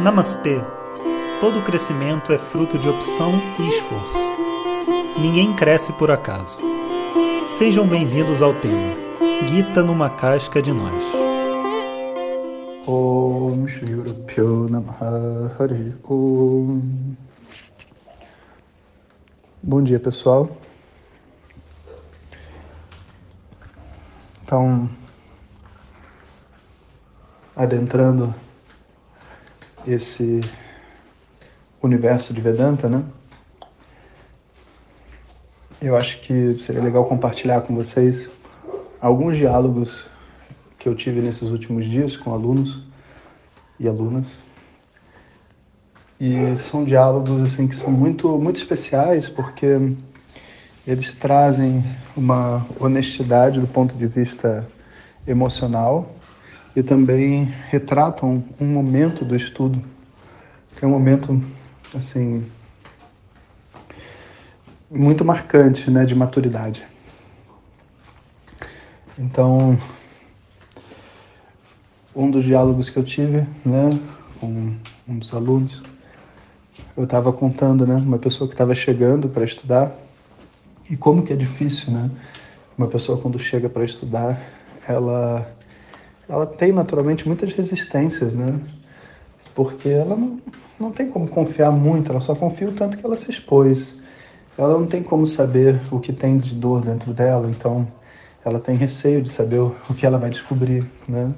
Namastê! Todo crescimento é fruto de opção e esforço. Ninguém cresce por acaso. Sejam bem-vindos ao tema Gita numa casca de nós. Bom dia, pessoal. Então, adentrando esse universo de Vedanta, né? Eu acho que seria legal compartilhar com vocês alguns diálogos que eu tive nesses últimos dias com alunos e alunas. E são diálogos assim que são muito muito especiais porque eles trazem uma honestidade do ponto de vista emocional e também retratam um momento do estudo, que é um momento assim muito marcante, né, de maturidade. Então, um dos diálogos que eu tive, né, com um dos alunos, eu estava contando, né, uma pessoa que estava chegando para estudar e como que é difícil, né, uma pessoa quando chega para estudar, ela ela tem naturalmente muitas resistências, né? Porque ela não, não tem como confiar muito, ela só confia o tanto que ela se expôs. Ela não tem como saber o que tem de dor dentro dela, então ela tem receio de saber o, que ela vai descobrir, né?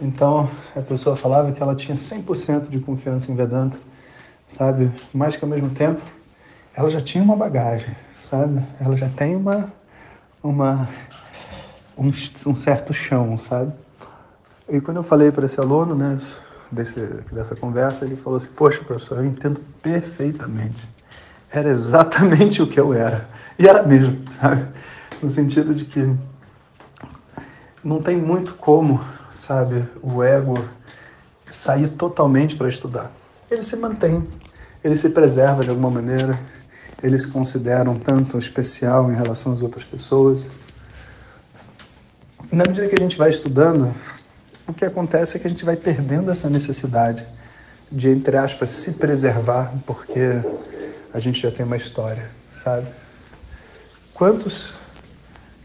Então a pessoa falava que ela tinha 100% de confiança em Vedanta, sabe? Mas que ao mesmo tempo ela já tinha uma bagagem, sabe? Ela já tem uma, uma um, um certo chão, sabe? E quando eu falei para esse aluno, né, desse, dessa conversa, ele falou assim: Poxa, professor, eu entendo perfeitamente. Era exatamente o que eu era. E era mesmo, sabe? No sentido de que não tem muito como, sabe, o ego sair totalmente para estudar. Ele se mantém, ele se preserva de alguma maneira, ele se considera um tanto especial em relação às outras pessoas. E na medida que a gente vai estudando, o que acontece é que a gente vai perdendo essa necessidade de, entre aspas, se preservar, porque a gente já tem uma história, sabe? Quantos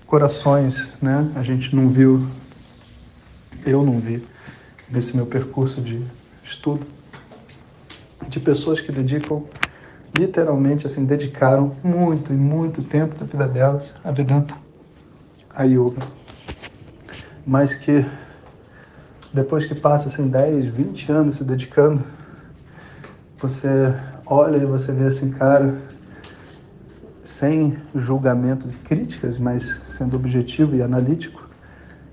corações, né, a gente não viu, eu não vi, nesse meu percurso de estudo, de pessoas que dedicam, literalmente, assim, dedicaram muito e muito tempo da vida delas a Vedanta, a Yoga, mas que depois que passa assim 10, 20 anos se dedicando, você olha e você vê assim, cara, sem julgamentos e críticas, mas sendo objetivo e analítico,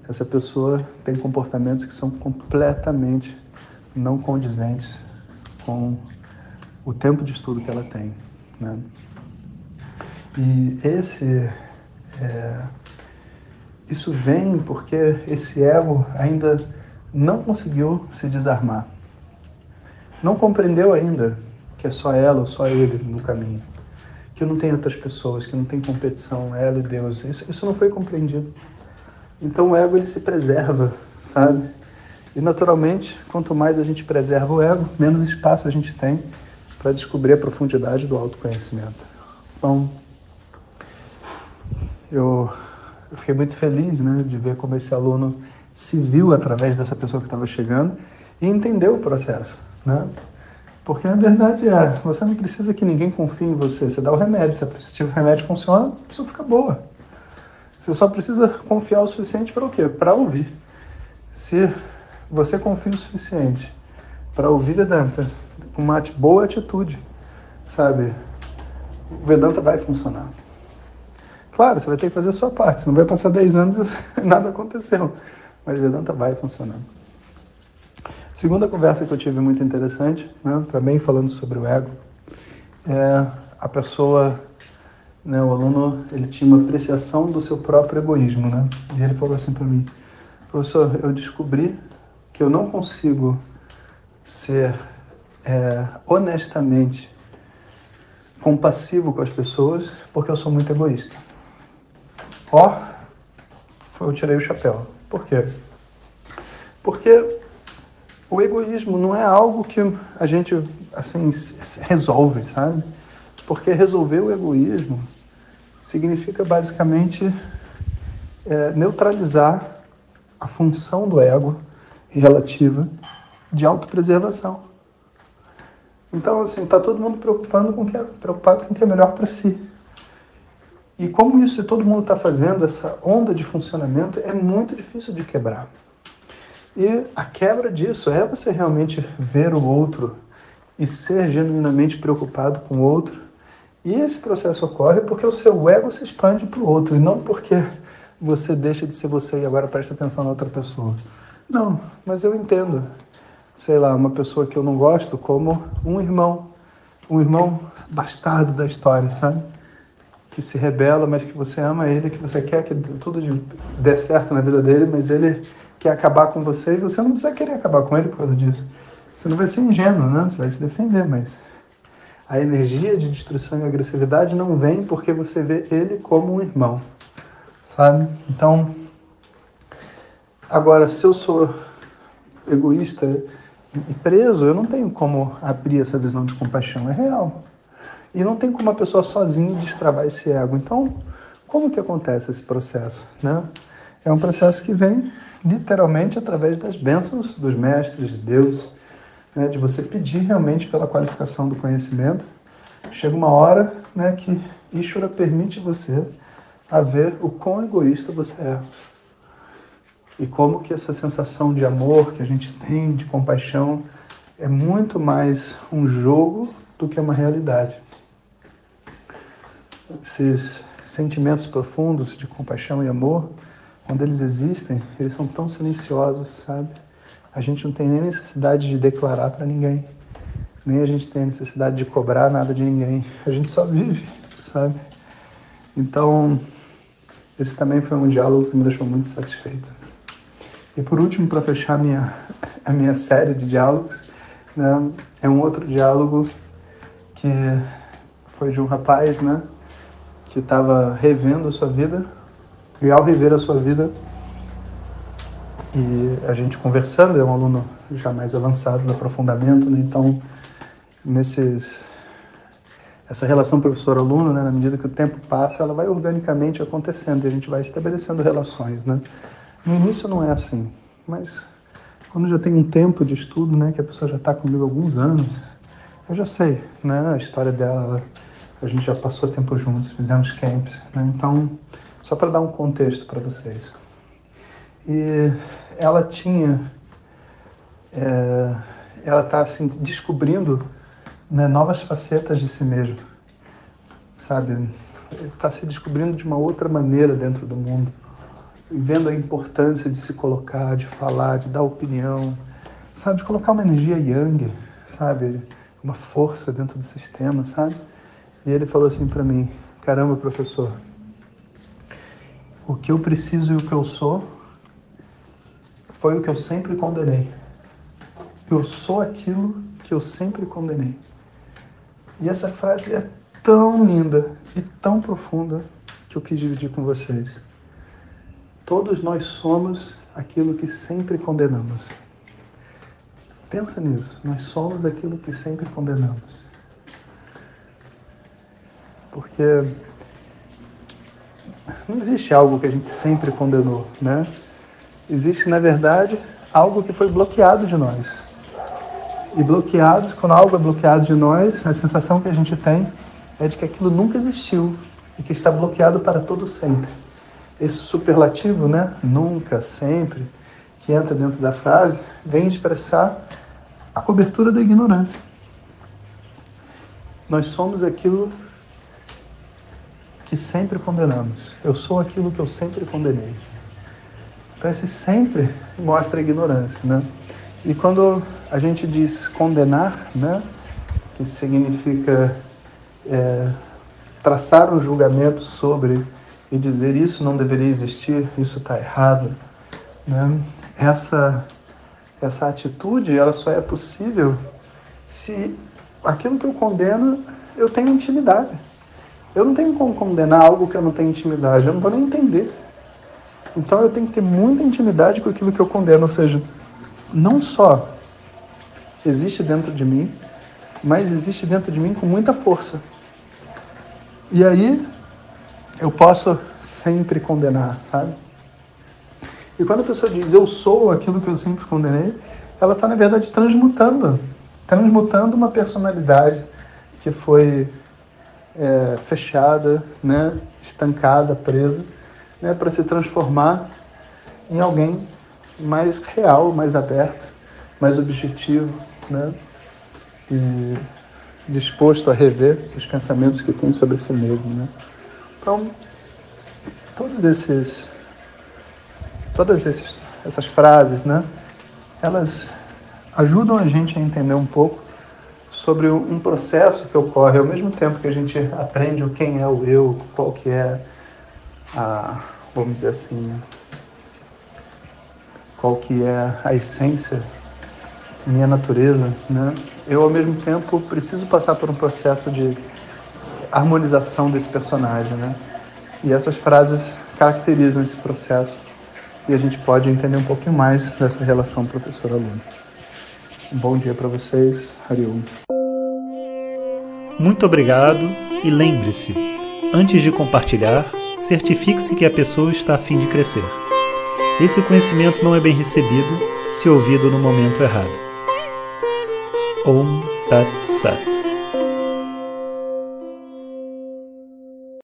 essa pessoa tem comportamentos que são completamente não condizentes com o tempo de estudo que ela tem. Né? E esse, é, isso vem porque esse ego ainda não conseguiu se desarmar. Não compreendeu ainda que é só ela ou só ele no caminho. Que não tem outras pessoas, que não tem competição, ela e Deus. Isso, isso não foi compreendido. Então o ego ele se preserva, sabe? E naturalmente, quanto mais a gente preserva o ego, menos espaço a gente tem para descobrir a profundidade do autoconhecimento. Então, eu, eu fiquei muito feliz né, de ver como esse aluno se viu através dessa pessoa que estava chegando e entendeu o processo, né? Porque a verdade é, você não precisa que ninguém confie em você. Você dá o remédio, se o remédio funciona, a pessoa fica boa. Você só precisa confiar o suficiente para o quê? Para ouvir. Se você confia o suficiente para ouvir Vedanta, uma boa atitude, sabe? O Vedanta vai funcionar. Claro, você vai ter que fazer a sua parte, você não vai passar 10 anos e nada aconteceu mas Vedanta vai funcionando. Segunda conversa que eu tive muito interessante, né, também falando sobre o ego, é a pessoa, né, o aluno, ele tinha uma apreciação do seu próprio egoísmo, né? E ele falou assim para mim, professor, eu descobri que eu não consigo ser é, honestamente compassivo com as pessoas porque eu sou muito egoísta. Ó, eu tirei o chapéu. Por quê? Porque o egoísmo não é algo que a gente assim resolve, sabe? Porque resolver o egoísmo significa basicamente é, neutralizar a função do ego relativa de autopreservação. Então, assim, está todo mundo preocupando com que é, preocupado com o que é melhor para si. E como isso todo mundo está fazendo, essa onda de funcionamento é muito difícil de quebrar. E a quebra disso é você realmente ver o outro e ser genuinamente preocupado com o outro. E esse processo ocorre porque o seu ego se expande para o outro e não porque você deixa de ser você e agora presta atenção na outra pessoa. Não, mas eu entendo, sei lá, uma pessoa que eu não gosto como um irmão, um irmão bastardo da história, sabe? Que se rebela, mas que você ama ele, que você quer que tudo dê certo na vida dele, mas ele quer acabar com você e você não precisa querer acabar com ele por causa disso. Você não vai ser ingênuo, né? Você vai se defender, mas a energia de destruição e agressividade não vem porque você vê ele como um irmão, sabe? Então, agora, se eu sou egoísta e preso, eu não tenho como abrir essa visão de compaixão, é real. E não tem como a pessoa sozinha destravar esse ego. Então, como que acontece esse processo, né? É um processo que vem literalmente através das bênçãos dos mestres de Deus, né, de você pedir realmente pela qualificação do conhecimento. Chega uma hora né, que Ishvara permite você a ver o quão egoísta você é. E como que essa sensação de amor que a gente tem, de compaixão, é muito mais um jogo do que uma realidade. Esses sentimentos profundos de compaixão e amor, quando eles existem, eles são tão silenciosos, sabe? A gente não tem nem necessidade de declarar para ninguém, nem a gente tem necessidade de cobrar nada de ninguém. A gente só vive, sabe? Então, esse também foi um diálogo que me deixou muito satisfeito. E por último, para fechar a minha, a minha série de diálogos, né, é um outro diálogo que foi de um rapaz, né, que estava revendo a sua vida, e ao rever a sua vida, e a gente conversando, é um aluno já mais avançado do aprofundamento, né? então nesses essa relação professor-aluno, né, na medida que o tempo passa, ela vai organicamente acontecendo e a gente vai estabelecendo relações, né? No início não é assim, mas quando já tem um tempo de estudo, né, que a pessoa já está comigo há alguns anos, eu já sei, né, a história dela, a gente já passou tempo juntos, fizemos camps, né? Então, só para dar um contexto para vocês. E ela tinha, é, ela está assim, descobrindo né, novas facetas de si mesma, sabe? Está se descobrindo de uma outra maneira dentro do mundo, vendo a importância de se colocar, de falar, de dar opinião, sabe? De colocar uma energia yang, sabe? Uma força dentro do sistema, sabe? E ele falou assim para mim: caramba, professor, o que eu preciso e o que eu sou foi o que eu sempre condenei. Eu sou aquilo que eu sempre condenei. E essa frase é tão linda e tão profunda que eu quis dividir com vocês. Todos nós somos aquilo que sempre condenamos. Pensa nisso. Nós somos aquilo que sempre condenamos. Porque não existe algo que a gente sempre condenou, né? Existe, na verdade, algo que foi bloqueado de nós. E bloqueados, quando algo é bloqueado de nós, a sensação que a gente tem é de que aquilo nunca existiu e que está bloqueado para todo sempre. Esse superlativo, né, nunca, sempre, que entra dentro da frase, vem expressar a cobertura da ignorância. Nós somos aquilo que sempre condenamos. Eu sou aquilo que eu sempre condenei. Então esse sempre mostra ignorância, né? E quando a gente diz condenar, né, que significa é, traçar um julgamento sobre e dizer isso não deveria existir, isso está errado, né? Essa essa atitude ela só é possível se aquilo que eu condeno eu tenho intimidade. Eu não tenho como condenar algo que eu não tenho intimidade, eu não vou nem entender. Então eu tenho que ter muita intimidade com aquilo que eu condeno, ou seja, não só existe dentro de mim, mas existe dentro de mim com muita força. E aí eu posso sempre condenar, sabe? E quando a pessoa diz eu sou aquilo que eu sempre condenei, ela está na verdade transmutando, transmutando uma personalidade que foi é, fechada, né, estancada, presa, né, para se transformar em alguém mais real, mais aberto, mais objetivo, né, e disposto a rever os pensamentos que tem sobre si mesmo, né. Então, todos esses, todas esses, essas frases, né, elas ajudam a gente a entender um pouco sobre um processo que ocorre ao mesmo tempo que a gente aprende o quem é o eu, qual que é a, vamos dizer assim, qual que é a essência, minha natureza, né? Eu ao mesmo tempo preciso passar por um processo de harmonização desse personagem, né? E essas frases caracterizam esse processo e a gente pode entender um pouquinho mais dessa relação professor-aluno. Um bom dia para vocês, Harium. Muito obrigado e lembre-se, antes de compartilhar, certifique-se que a pessoa está a fim de crescer. Esse conhecimento não é bem recebido se ouvido no momento errado. Om Tat Sat.